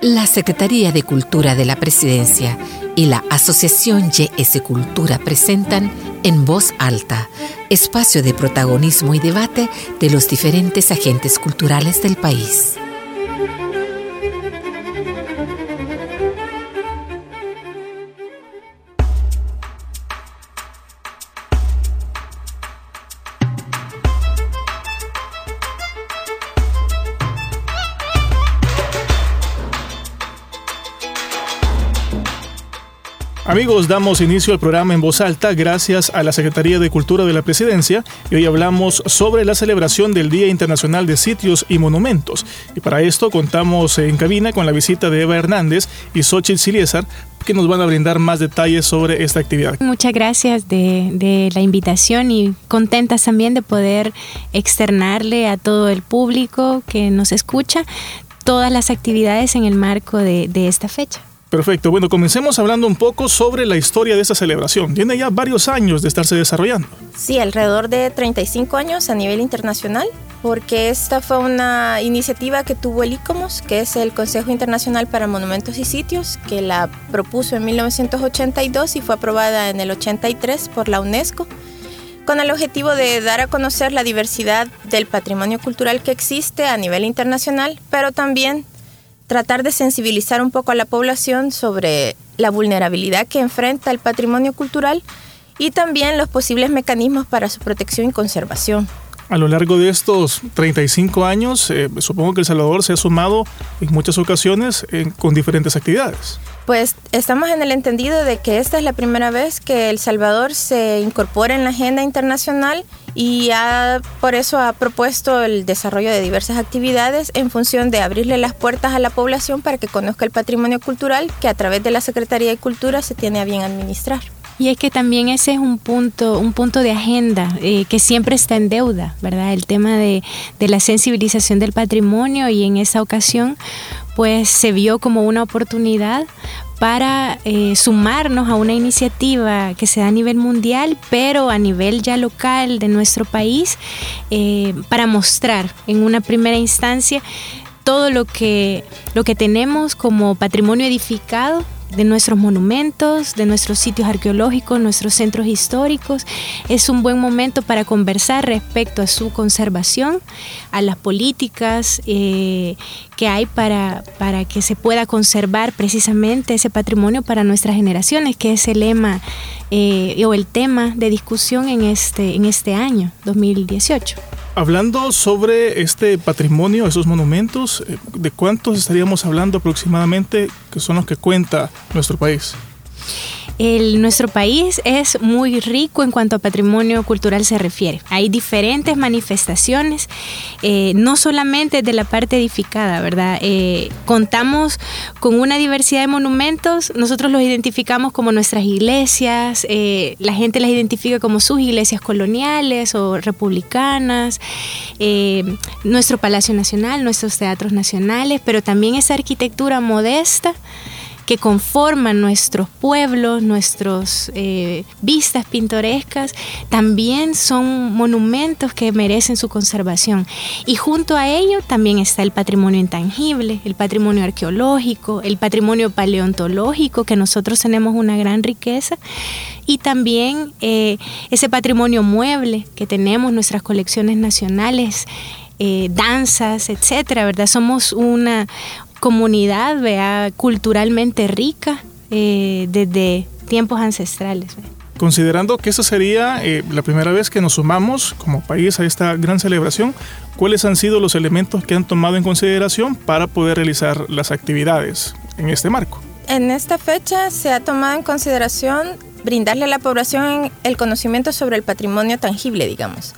La Secretaría de Cultura de la Presidencia y la Asociación YS Cultura presentan En Voz Alta, espacio de protagonismo y debate de los diferentes agentes culturales del país. Amigos, damos inicio al programa en voz alta gracias a la Secretaría de Cultura de la Presidencia y hoy hablamos sobre la celebración del Día Internacional de Sitios y Monumentos. Y para esto contamos en cabina con la visita de Eva Hernández y Xochitl Siliesar que nos van a brindar más detalles sobre esta actividad. Muchas gracias de, la invitación y contentas también de poder externarle a todo el público que nos escucha todas las actividades en el marco de esta fecha. Perfecto, bueno, comencemos hablando un poco sobre la historia de esta celebración. Tiene ya varios años de estarse desarrollando. Sí, alrededor de 35 años a nivel internacional, porque esta fue una iniciativa que tuvo el ICOMOS, que es el Consejo Internacional para Monumentos y Sitios, que la propuso en 1982 y fue aprobada en el 83 por la UNESCO con el objetivo de dar a conocer la diversidad del patrimonio cultural que existe a nivel internacional, pero también tratar de sensibilizar un poco a la población sobre la vulnerabilidad que enfrenta el patrimonio cultural y también los posibles mecanismos para su protección y conservación. A lo largo de estos 35 años, eh, supongo que El Salvador se ha sumado en muchas ocasiones eh, con diferentes actividades. Pues estamos en el entendido de que esta es la primera vez que El Salvador se incorpora en la agenda internacional y ha, por eso ha propuesto el desarrollo de diversas actividades en función de abrirle las puertas a la población para que conozca el patrimonio cultural que a través de la Secretaría de Cultura se tiene a bien administrar. Y es que también ese es un punto, un punto de agenda eh, que siempre está en deuda, ¿verdad? El tema de, la sensibilización del patrimonio y en esa ocasión pues se vio como una oportunidad para eh, sumarnos a una iniciativa que se da a nivel mundial, pero a nivel ya local de nuestro país, eh, para mostrar en una primera instancia todo lo que, lo que tenemos como patrimonio edificado de nuestros monumentos, de nuestros sitios arqueológicos, nuestros centros históricos. Es un buen momento para conversar respecto a su conservación, a las políticas eh, que hay para, para que se pueda conservar precisamente ese patrimonio para nuestras generaciones, que es el lema eh, o el tema de discusión en este, en este año, 2018. Hablando sobre este patrimonio, esos monumentos, eh, ¿de cuántos estaríamos hablando aproximadamente que son los que cuenta nuestro país? El, nuestro país es muy rico en cuanto a patrimonio cultural se refiere. Hay diferentes manifestaciones, eh, no solamente de la parte edificada, ¿verdad? Eh, contamos con una diversidad de monumentos, nosotros los identificamos como nuestras iglesias, eh, la gente las identifica como sus iglesias coloniales o republicanas, nuestro Palacio Nacional, nuestros teatros nacionales, pero también esa arquitectura modesta que conforman nuestros pueblos, nuestras eh, vistas pintorescas, también son monumentos que merecen su conservación. Y junto a ello también está el patrimonio intangible, el patrimonio arqueológico, el patrimonio paleontológico, que nosotros tenemos una gran riqueza, y también eh, ese patrimonio mueble que tenemos, nuestras colecciones nacionales. Eh, danzas, etcétera, ¿verdad? Somos una, comunidad vea culturalmente rica eh, desde tiempos ancestrales. Considerando que esa sería eh, la primera vez que nos sumamos como país a esta gran celebración, ¿cuáles han sido los elementos que han tomado en consideración para poder realizar las actividades? en este marco. En esta fecha se ha tomado en consideración brindarle a la población el conocimiento sobre el patrimonio tangible, digamos.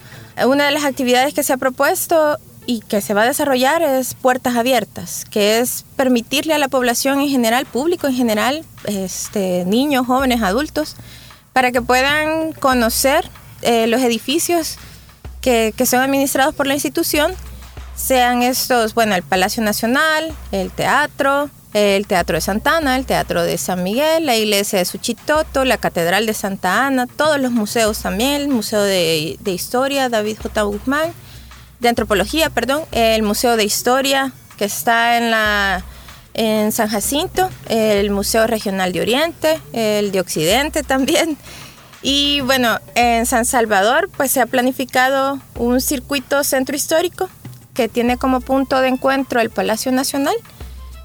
Una de las actividades que se ha propuesto y que se va a desarrollar es Puertas Abiertas, que es permitirle a la población en general, público en general, este, niños, jóvenes, adultos, para que puedan conocer eh, los edificios que, que son administrados por la institución, sean estos, bueno, el Palacio Nacional, el teatro, el Teatro de Santa Ana, el Teatro de San Miguel, la Iglesia de Suchitoto, la Catedral de Santa Ana, todos los museos también, el Museo de, de Historia, David J. Guzmán, de Antropología, perdón, el Museo de Historia que está en la en San Jacinto, el Museo Regional de Oriente, el de Occidente también. Y bueno, en San Salvador pues se ha planificado un circuito centro histórico que tiene como punto de encuentro el Palacio Nacional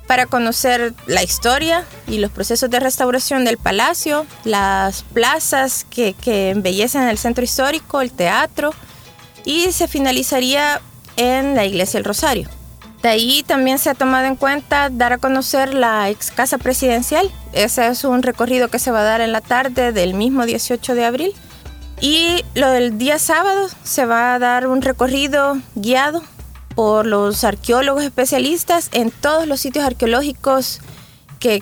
para conocer la historia y los procesos de restauración del palacio, las plazas que, que embellecen el centro histórico, el teatro, y se finalizaría en la iglesia del Rosario. De ahí también se ha tomado en cuenta dar a conocer la ex casa presidencial. Ese es un recorrido que se va a dar en la tarde del mismo 18 de abril. Y lo del día sábado se va a dar un recorrido guiado por los arqueólogos especialistas en todos los sitios arqueológicos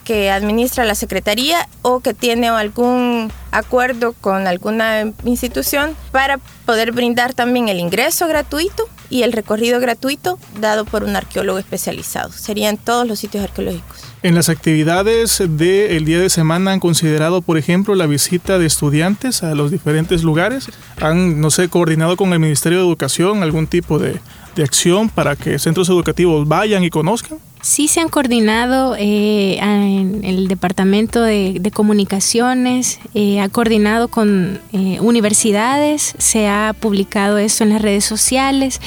que, administra la Secretaría o que tiene algún acuerdo con alguna institución para poder brindar también el ingreso gratuito y el recorrido gratuito dado por un arqueólogo especializado. Serían todos los sitios arqueológicos. En las actividades del día de semana han considerado, por ejemplo, la visita de estudiantes a los diferentes lugares. Han, no sé, coordinado con el Ministerio de Educación algún tipo de, de acción para que centros educativos vayan y conozcan. Sí se han coordinado eh, en el Departamento de, Comunicaciones, eh, ha coordinado con eh, universidades, se ha publicado esto en las redes sociales.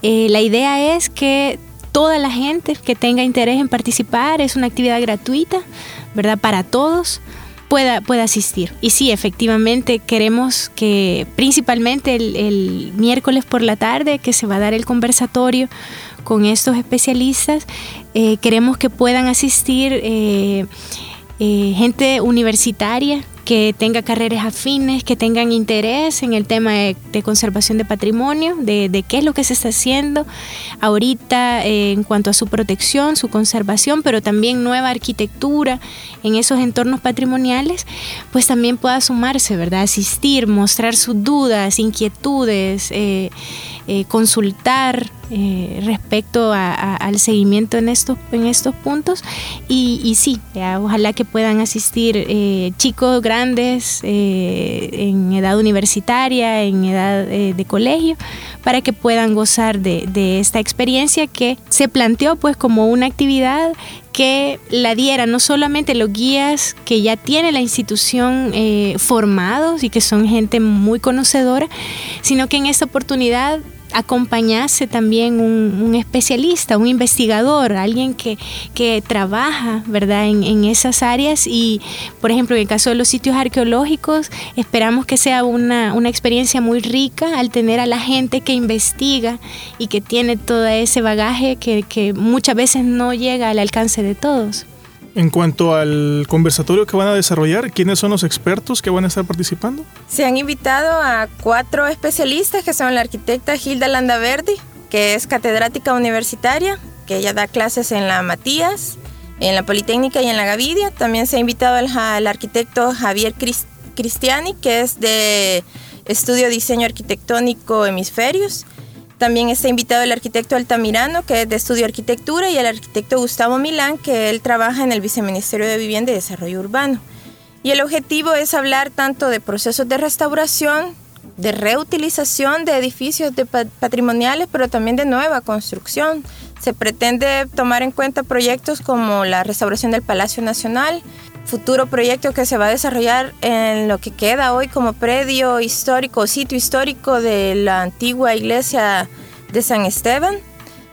La idea es que toda la gente que tenga interés en participar, es una actividad gratuita, ¿verdad? Para todos. Pueda, pueda asistir. Y sí, efectivamente queremos que principalmente el, el miércoles por la tarde que se va a dar el conversatorio con estos especialistas, eh, queremos que puedan asistir eh, eh, gente universitaria que tenga carreras afines, que tengan interés en el tema de, conservación de patrimonio, de, de, qué es lo que se está haciendo ahorita eh, en cuanto a su protección, su conservación, pero también nueva arquitectura en esos entornos patrimoniales, pues también pueda sumarse, ¿verdad? Asistir, mostrar sus dudas, inquietudes, eh, eh, consultar eh, respecto al seguimiento en estos, en estos puntos. Y, sí, ojalá que puedan asistir eh, chicos grandes eh, en edad universitaria, en edad de colegio, para que puedan gozar de, esta experiencia que se planteó pues como una actividad que la diera no solamente los guías que ya tiene la institución formados y que son gente muy conocedora, sino que en esta oportunidad acompañase también un, especialista, un investigador, alguien que, que trabaja ¿verdad? En, en, esas áreas y, por ejemplo, en el caso de los sitios arqueológicos, esperamos que sea una, una experiencia muy rica al tener a la gente que investiga y que tiene todo ese bagaje que, que muchas veces no llega al alcance de todos. En cuanto al conversatorio que van a desarrollar, ¿quiénes son los expertos que van a estar participando? Se han invitado a cuatro especialistas que son la arquitecta Hilda Landaverdi, que es catedrática universitaria, que ella da clases en la Matías, en la Politécnica y en la Gavidia. También se ha invitado al, al arquitecto Javier Cristiani, que es de Estudio Diseño Arquitectónico Hemisferios. También está invitado el arquitecto Altamirano, que es de estudio arquitectura, y el arquitecto Gustavo Milán, que él trabaja en el Viceministerio de Vivienda y Desarrollo Urbano. Y el objetivo es hablar tanto de procesos de restauración, de reutilización de edificios patrimoniales, pero también de nueva construcción. Se pretende tomar en cuenta proyectos como la restauración del Palacio Nacional, futuro proyecto que se va a desarrollar en lo que queda hoy como predio histórico, sitio histórico de la antigua iglesia de San Esteban.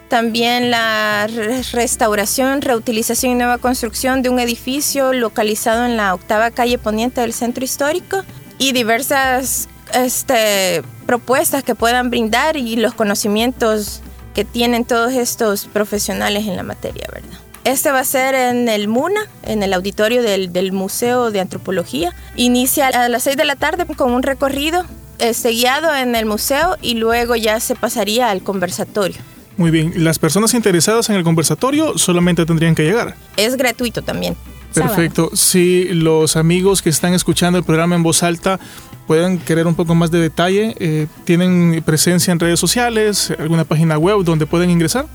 También la restauración, reutilización y nueva construcción de un edificio localizado en la octava calle poniente del centro histórico y diversas este, propuestas que puedan brindar y los conocimientos que tienen todos estos profesionales en la materia, ¿verdad? Este va a ser en el MUNA, en el auditorio del, del Museo de Antropología. Inicia a las 6 de la tarde con un recorrido este, guiado en el museo y luego ya se pasaría al conversatorio. Muy bien, las personas interesadas en el conversatorio solamente tendrían que llegar. Es gratuito también. Perfecto. Si los amigos que están escuchando el programa en voz alta puedan querer un poco más de detalle, eh, ¿tienen presencia en redes sociales, alguna página web donde pueden ingresar?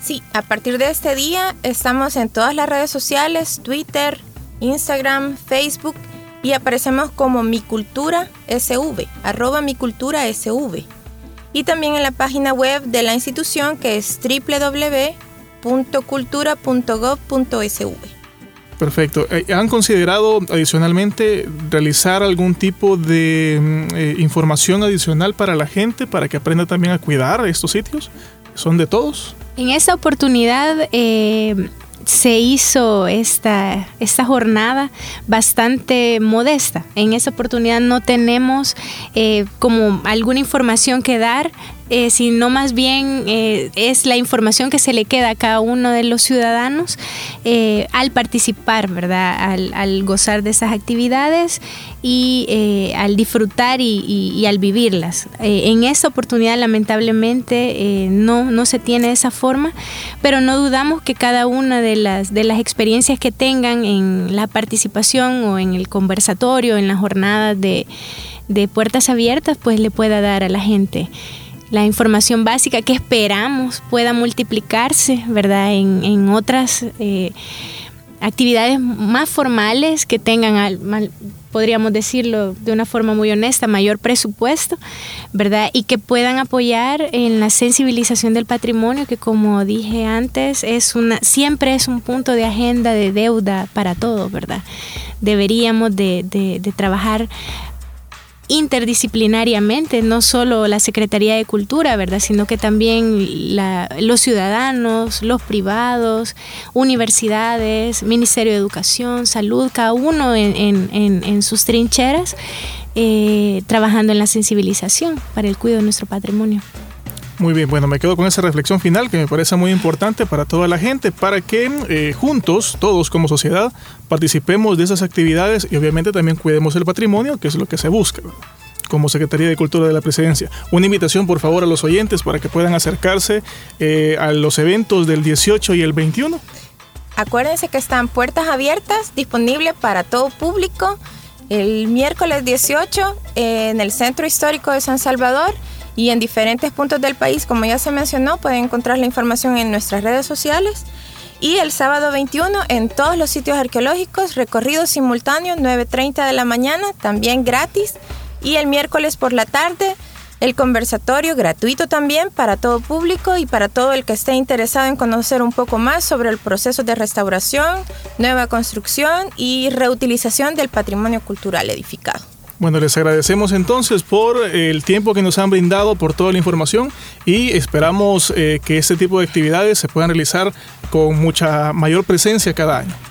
Sí, a partir de este día estamos en todas las redes sociales, Twitter, Instagram, Facebook y aparecemos como Mi Cultura SV, arroba Mi Cultura SV. Y también en la página web de la institución que es www.cultura.gov.sv. Perfecto. Eh, ¿Han considerado adicionalmente realizar algún tipo de mm, eh, información adicional para la gente para que aprenda también a cuidar estos sitios? ¿Son de todos? En esta oportunidad eh, se hizo esta, esta jornada bastante modesta. En esta oportunidad no tenemos eh, como alguna información que dar, eh, sino más bien eh, es la información que se le queda a cada uno de los ciudadanos al participar, ¿verdad? Al, gozar de esas actividades y al disfrutar y, al vivirlas. en esta oportunidad lamentablemente no, no se tiene esa forma, pero no dudamos que cada una de las, de las experiencias que tengan en la participación o en el conversatorio, en las jornadas de, puertas abiertas, pues le pueda dar a la gente la información básica que esperamos pueda multiplicarse, ¿verdad? En, otras eh, actividades más formales que tengan podríamos decirlo de una forma muy honesta, mayor presupuesto, ¿verdad? Y que puedan apoyar en la sensibilización del patrimonio, que como dije antes, es una, siempre es un punto de agenda de deuda para todos, ¿verdad? Deberíamos de, de, de trabajar interdisciplinariamente, no solo la Secretaría de Cultura, ¿verdad? Sino que también los ciudadanos, los privados, universidades, Ministerio de Educación, Salud, cada uno en, sus trincheras, eh, trabajando en la sensibilización para el cuidado de nuestro patrimonio. Muy bien, bueno, me quedo con esa reflexión final que me parece muy importante para toda la gente, para que eh, juntos, todos como sociedad, participemos de esas actividades y obviamente también cuidemos el patrimonio, que es lo que se busca como Secretaría de Cultura de la Presidencia. Una invitación, por favor, a los oyentes para que puedan acercarse eh, a los eventos del 18 y el 21. Acuérdense que están puertas abiertas, disponibles para todo público, el miércoles 18 en el Centro Histórico de San Salvador y en diferentes puntos del país, como ya se mencionó, pueden encontrar la información en nuestras redes sociales. Y el sábado 21 en todos los sitios arqueológicos, recorrido simultáneo, 9.30 de la mañana, también gratis. Y el miércoles por la tarde, el conversatorio gratuito también para todo público y para todo el que esté interesado en conocer un poco más sobre el proceso de restauración, nueva construcción y reutilización del patrimonio cultural edificado. Bueno, les agradecemos entonces por el tiempo que nos han brindado, por toda la información y esperamos eh, que este tipo de actividades se puedan realizar con mucha mayor presencia cada año.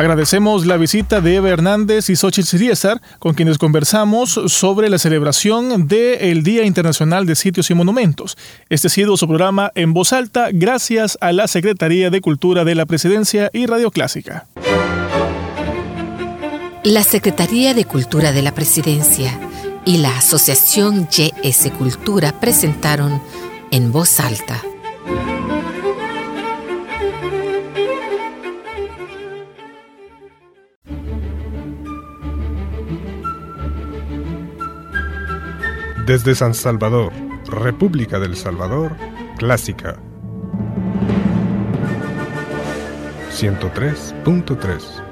Agradecemos la visita de Eva Hernández y Xochitl Siriesar, con quienes conversamos sobre la celebración del Día Internacional de Sitios y Monumentos. Este ha sido su programa en voz alta, gracias a la Secretaría de Cultura de la Presidencia y Radio Clásica. La Secretaría de Cultura de la Presidencia y la Asociación YS Cultura presentaron en voz alta Desde San Salvador, República del Salvador, Clásica. 103.3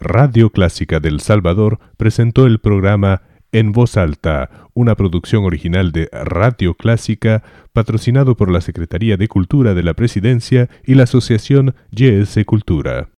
Radio Clásica del Salvador presentó el programa en voz alta, una producción original de Radio Clásica, patrocinado por la Secretaría de Cultura de la Presidencia y la Asociación YS Cultura.